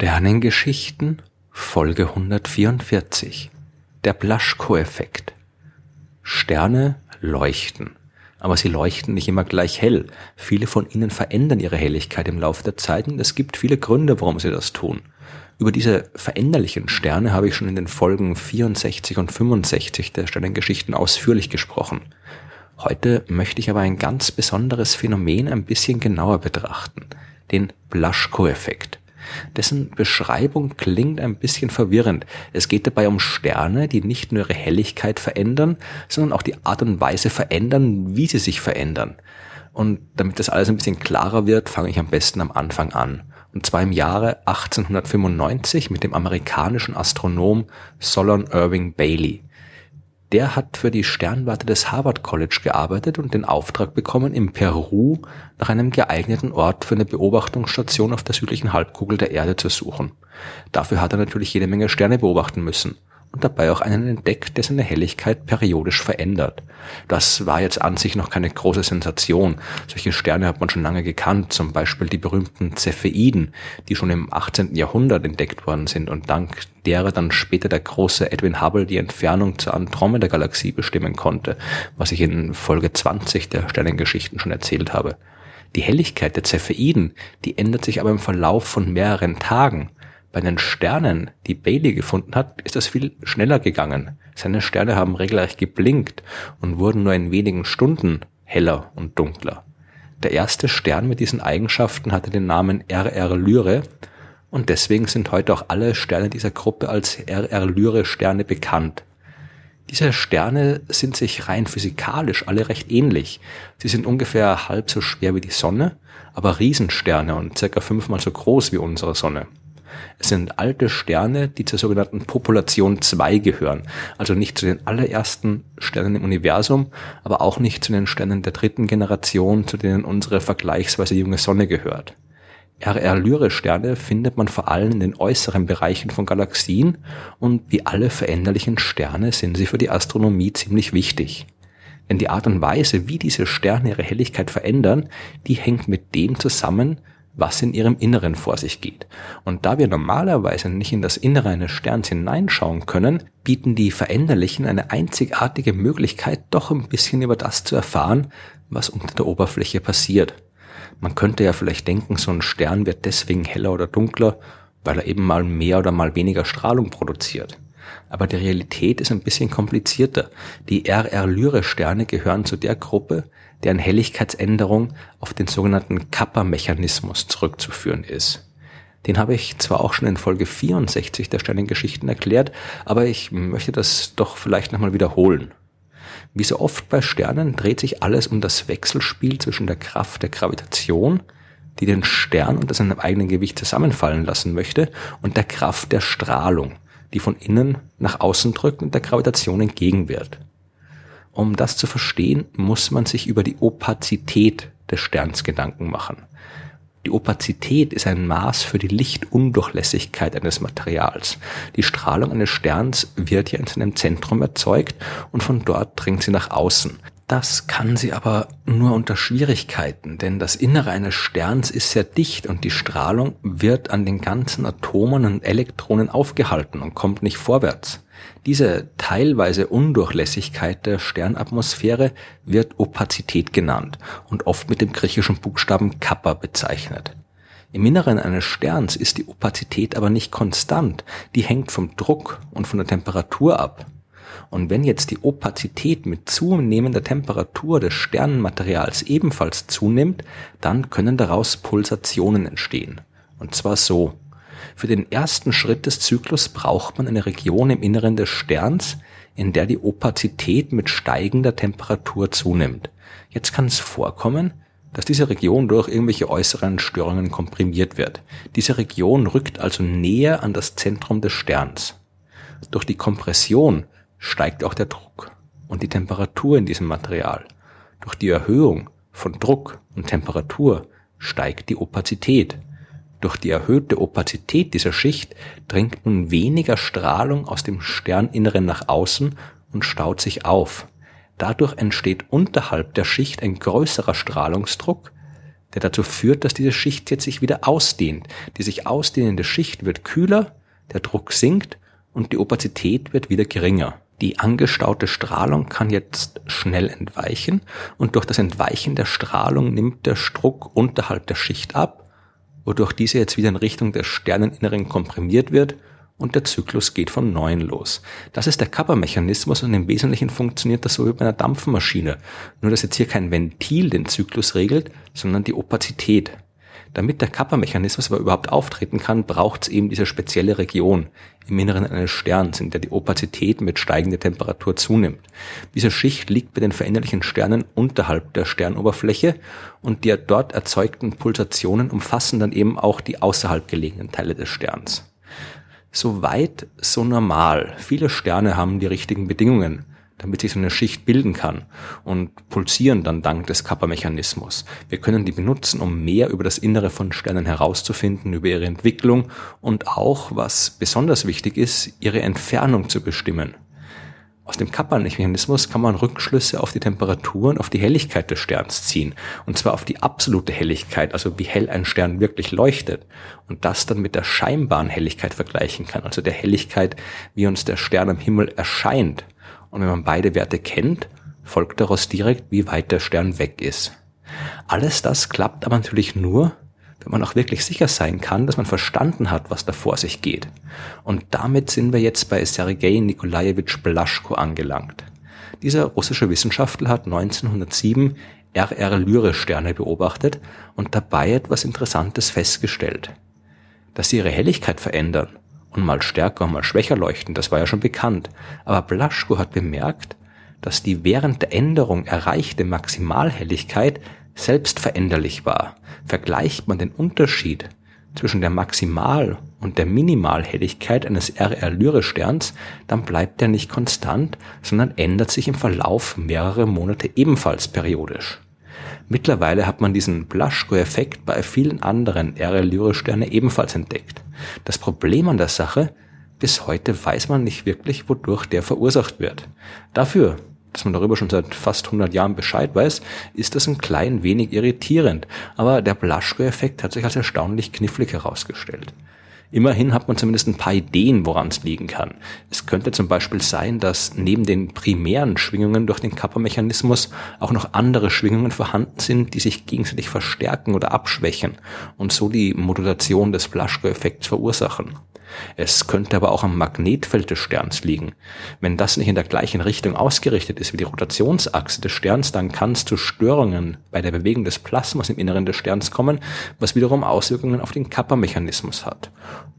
Sternengeschichten Folge 144 Der Blaschko-Effekt Sterne leuchten, aber sie leuchten nicht immer gleich hell. Viele von ihnen verändern ihre Helligkeit im Laufe der Zeit und es gibt viele Gründe, warum sie das tun. Über diese veränderlichen Sterne habe ich schon in den Folgen 64 und 65 der Sternengeschichten ausführlich gesprochen. Heute möchte ich aber ein ganz besonderes Phänomen ein bisschen genauer betrachten, den Blaschko-Effekt. Dessen Beschreibung klingt ein bisschen verwirrend. Es geht dabei um Sterne, die nicht nur ihre Helligkeit verändern, sondern auch die Art und Weise verändern, wie sie sich verändern. Und damit das alles ein bisschen klarer wird, fange ich am besten am Anfang an. Und zwar im Jahre 1895 mit dem amerikanischen Astronom Solon Irving Bailey. Der hat für die Sternwarte des Harvard College gearbeitet und den Auftrag bekommen, im Peru nach einem geeigneten Ort für eine Beobachtungsstation auf der südlichen Halbkugel der Erde zu suchen. Dafür hat er natürlich jede Menge Sterne beobachten müssen und dabei auch einen entdeckt, der seine Helligkeit periodisch verändert. Das war jetzt an sich noch keine große Sensation. Solche Sterne hat man schon lange gekannt, zum Beispiel die berühmten Cepheiden, die schon im 18. Jahrhundert entdeckt worden sind und dank derer dann später der große Edwin Hubble die Entfernung zur Andromeda-Galaxie bestimmen konnte, was ich in Folge 20 der Sternengeschichten schon erzählt habe. Die Helligkeit der Cepheiden, die ändert sich aber im Verlauf von mehreren Tagen bei den Sternen, die Bailey gefunden hat, ist das viel schneller gegangen. Seine Sterne haben regelrecht geblinkt und wurden nur in wenigen Stunden heller und dunkler. Der erste Stern mit diesen Eigenschaften hatte den Namen RR Lyre und deswegen sind heute auch alle Sterne dieser Gruppe als RR Lyre Sterne bekannt. Diese Sterne sind sich rein physikalisch alle recht ähnlich. Sie sind ungefähr halb so schwer wie die Sonne, aber Riesensterne und circa fünfmal so groß wie unsere Sonne. Es sind alte Sterne, die zur sogenannten Population 2 gehören. Also nicht zu den allerersten Sternen im Universum, aber auch nicht zu den Sternen der dritten Generation, zu denen unsere vergleichsweise junge Sonne gehört. RR-Lyre-Sterne findet man vor allem in den äußeren Bereichen von Galaxien und wie alle veränderlichen Sterne sind sie für die Astronomie ziemlich wichtig. Denn die Art und Weise, wie diese Sterne ihre Helligkeit verändern, die hängt mit dem zusammen, was in ihrem Inneren vor sich geht. Und da wir normalerweise nicht in das Innere eines Sterns hineinschauen können, bieten die Veränderlichen eine einzigartige Möglichkeit, doch ein bisschen über das zu erfahren, was unter der Oberfläche passiert. Man könnte ja vielleicht denken, so ein Stern wird deswegen heller oder dunkler, weil er eben mal mehr oder mal weniger Strahlung produziert. Aber die Realität ist ein bisschen komplizierter. Die RR-Lyre-Sterne gehören zu der Gruppe, deren Helligkeitsänderung auf den sogenannten Kappa-Mechanismus zurückzuführen ist. Den habe ich zwar auch schon in Folge 64 der Sternengeschichten erklärt, aber ich möchte das doch vielleicht nochmal wiederholen. Wie so oft bei Sternen dreht sich alles um das Wechselspiel zwischen der Kraft der Gravitation, die den Stern unter seinem eigenen Gewicht zusammenfallen lassen möchte, und der Kraft der Strahlung, die von innen nach außen drückt und der Gravitation entgegenwirkt. Um das zu verstehen, muss man sich über die Opazität des Sterns Gedanken machen. Die Opazität ist ein Maß für die Lichtundurchlässigkeit eines Materials. Die Strahlung eines Sterns wird ja in seinem Zentrum erzeugt und von dort dringt sie nach außen. Das kann sie aber nur unter Schwierigkeiten, denn das Innere eines Sterns ist sehr dicht und die Strahlung wird an den ganzen Atomen und Elektronen aufgehalten und kommt nicht vorwärts. Diese teilweise Undurchlässigkeit der Sternatmosphäre wird Opazität genannt und oft mit dem griechischen Buchstaben Kappa bezeichnet. Im Inneren eines Sterns ist die Opazität aber nicht konstant, die hängt vom Druck und von der Temperatur ab. Und wenn jetzt die Opazität mit zunehmender Temperatur des Sternenmaterials ebenfalls zunimmt, dann können daraus Pulsationen entstehen. Und zwar so. Für den ersten Schritt des Zyklus braucht man eine Region im Inneren des Sterns, in der die Opazität mit steigender Temperatur zunimmt. Jetzt kann es vorkommen, dass diese Region durch irgendwelche äußeren Störungen komprimiert wird. Diese Region rückt also näher an das Zentrum des Sterns. Durch die Kompression steigt auch der Druck und die Temperatur in diesem Material. Durch die Erhöhung von Druck und Temperatur steigt die Opazität. Durch die erhöhte Opazität dieser Schicht dringt nun weniger Strahlung aus dem Sterninneren nach außen und staut sich auf. Dadurch entsteht unterhalb der Schicht ein größerer Strahlungsdruck, der dazu führt, dass diese Schicht jetzt sich wieder ausdehnt. Die sich ausdehnende Schicht wird kühler, der Druck sinkt und die Opazität wird wieder geringer. Die angestaute Strahlung kann jetzt schnell entweichen und durch das Entweichen der Strahlung nimmt der Druck unterhalb der Schicht ab, wodurch diese jetzt wieder in Richtung des Sterneninneren komprimiert wird und der Zyklus geht von neuem los. Das ist der Kappa-Mechanismus und im Wesentlichen funktioniert das so wie bei einer Dampfmaschine. Nur dass jetzt hier kein Ventil den Zyklus regelt, sondern die Opazität. Damit der Kappa-Mechanismus aber überhaupt auftreten kann, braucht es eben diese spezielle Region im Inneren eines Sterns, in der die Opazität mit steigender Temperatur zunimmt. Diese Schicht liegt bei den veränderlichen Sternen unterhalb der Sternoberfläche und die dort erzeugten Pulsationen umfassen dann eben auch die außerhalb gelegenen Teile des Sterns. So weit, so normal. Viele Sterne haben die richtigen Bedingungen damit sich so eine Schicht bilden kann und pulsieren dann dank des Kappa-Mechanismus. Wir können die benutzen, um mehr über das Innere von Sternen herauszufinden, über ihre Entwicklung und auch, was besonders wichtig ist, ihre Entfernung zu bestimmen. Aus dem Kappa-Mechanismus kann man Rückschlüsse auf die Temperatur und auf die Helligkeit des Sterns ziehen. Und zwar auf die absolute Helligkeit, also wie hell ein Stern wirklich leuchtet. Und das dann mit der scheinbaren Helligkeit vergleichen kann, also der Helligkeit, wie uns der Stern am Himmel erscheint. Und wenn man beide Werte kennt, folgt daraus direkt, wie weit der Stern weg ist. Alles das klappt aber natürlich nur, wenn man auch wirklich sicher sein kann, dass man verstanden hat, was da vor sich geht. Und damit sind wir jetzt bei Sergei Nikolajewitsch Blaschko angelangt. Dieser russische Wissenschaftler hat 1907 RR-Lyre-Sterne beobachtet und dabei etwas Interessantes festgestellt. Dass sie ihre Helligkeit verändern und mal stärker, mal schwächer leuchten, das war ja schon bekannt. Aber Blaschko hat bemerkt, dass die während der Änderung erreichte Maximalhelligkeit selbst veränderlich war. Vergleicht man den Unterschied zwischen der Maximal- und der Minimalhelligkeit eines RR-Lyre-Sterns, dann bleibt er nicht konstant, sondern ändert sich im Verlauf mehrerer Monate ebenfalls periodisch. Mittlerweile hat man diesen Blaschko-Effekt bei vielen anderen RL-Lyre-Sterne ebenfalls entdeckt. Das Problem an der Sache, bis heute weiß man nicht wirklich, wodurch der verursacht wird. Dafür, dass man darüber schon seit fast 100 Jahren Bescheid weiß, ist das ein klein wenig irritierend. Aber der Blaschko-Effekt hat sich als erstaunlich knifflig herausgestellt. Immerhin hat man zumindest ein paar Ideen, woran es liegen kann. Es könnte zum Beispiel sein, dass neben den primären Schwingungen durch den Kappa-Mechanismus auch noch andere Schwingungen vorhanden sind, die sich gegenseitig verstärken oder abschwächen und so die Modulation des Blaschko-Effekts verursachen. Es könnte aber auch am Magnetfeld des Sterns liegen. Wenn das nicht in der gleichen Richtung ausgerichtet ist wie die Rotationsachse des Sterns, dann kann es zu Störungen bei der Bewegung des Plasmas im Inneren des Sterns kommen, was wiederum Auswirkungen auf den Kappa-Mechanismus hat.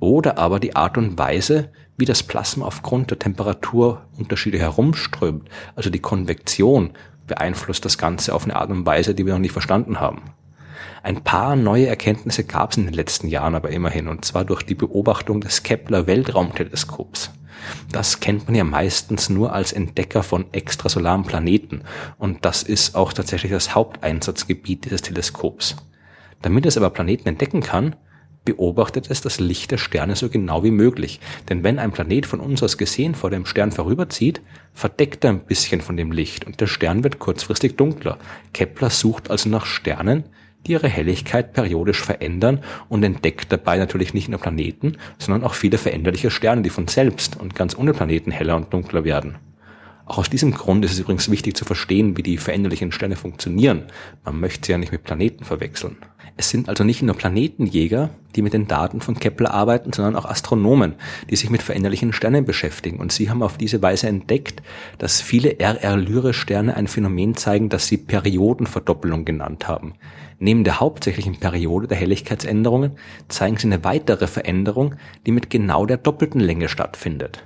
Oder aber die Art und Weise, wie das Plasma aufgrund der Temperaturunterschiede herumströmt, also die Konvektion, beeinflusst das Ganze auf eine Art und Weise, die wir noch nicht verstanden haben. Ein paar neue Erkenntnisse gab es in den letzten Jahren aber immerhin, und zwar durch die Beobachtung des Kepler Weltraumteleskops. Das kennt man ja meistens nur als Entdecker von extrasolaren Planeten, und das ist auch tatsächlich das Haupteinsatzgebiet dieses Teleskops. Damit es aber Planeten entdecken kann, beobachtet es das Licht der Sterne so genau wie möglich. Denn wenn ein Planet von uns aus gesehen vor dem Stern vorüberzieht, verdeckt er ein bisschen von dem Licht und der Stern wird kurzfristig dunkler. Kepler sucht also nach Sternen, die ihre Helligkeit periodisch verändern und entdeckt dabei natürlich nicht nur Planeten, sondern auch viele veränderliche Sterne, die von selbst und ganz ohne Planeten heller und dunkler werden. Auch aus diesem Grund ist es übrigens wichtig zu verstehen, wie die veränderlichen Sterne funktionieren. Man möchte sie ja nicht mit Planeten verwechseln. Es sind also nicht nur Planetenjäger, die mit den Daten von Kepler arbeiten, sondern auch Astronomen, die sich mit veränderlichen Sternen beschäftigen. Und sie haben auf diese Weise entdeckt, dass viele RR-Lyre-Sterne ein Phänomen zeigen, das sie Periodenverdoppelung genannt haben. Neben der hauptsächlichen Periode der Helligkeitsänderungen zeigen sie eine weitere Veränderung, die mit genau der doppelten Länge stattfindet.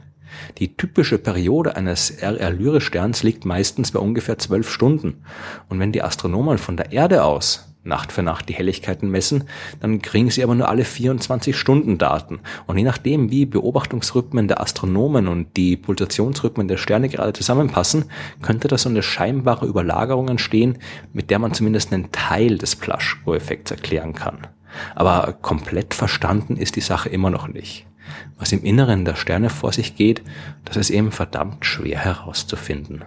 Die typische Periode eines RR-Lyre-Sterns liegt meistens bei ungefähr zwölf Stunden. Und wenn die Astronomen von der Erde aus Nacht für Nacht die Helligkeiten messen, dann kriegen sie aber nur alle 24 Stunden Daten. Und je nachdem, wie Beobachtungsrhythmen der Astronomen und die Pulsationsrhythmen der Sterne gerade zusammenpassen, könnte da so eine scheinbare Überlagerung entstehen, mit der man zumindest einen Teil des Plaschko-Effekts erklären kann. Aber komplett verstanden ist die Sache immer noch nicht. Was im Inneren der Sterne vor sich geht, das ist eben verdammt schwer herauszufinden.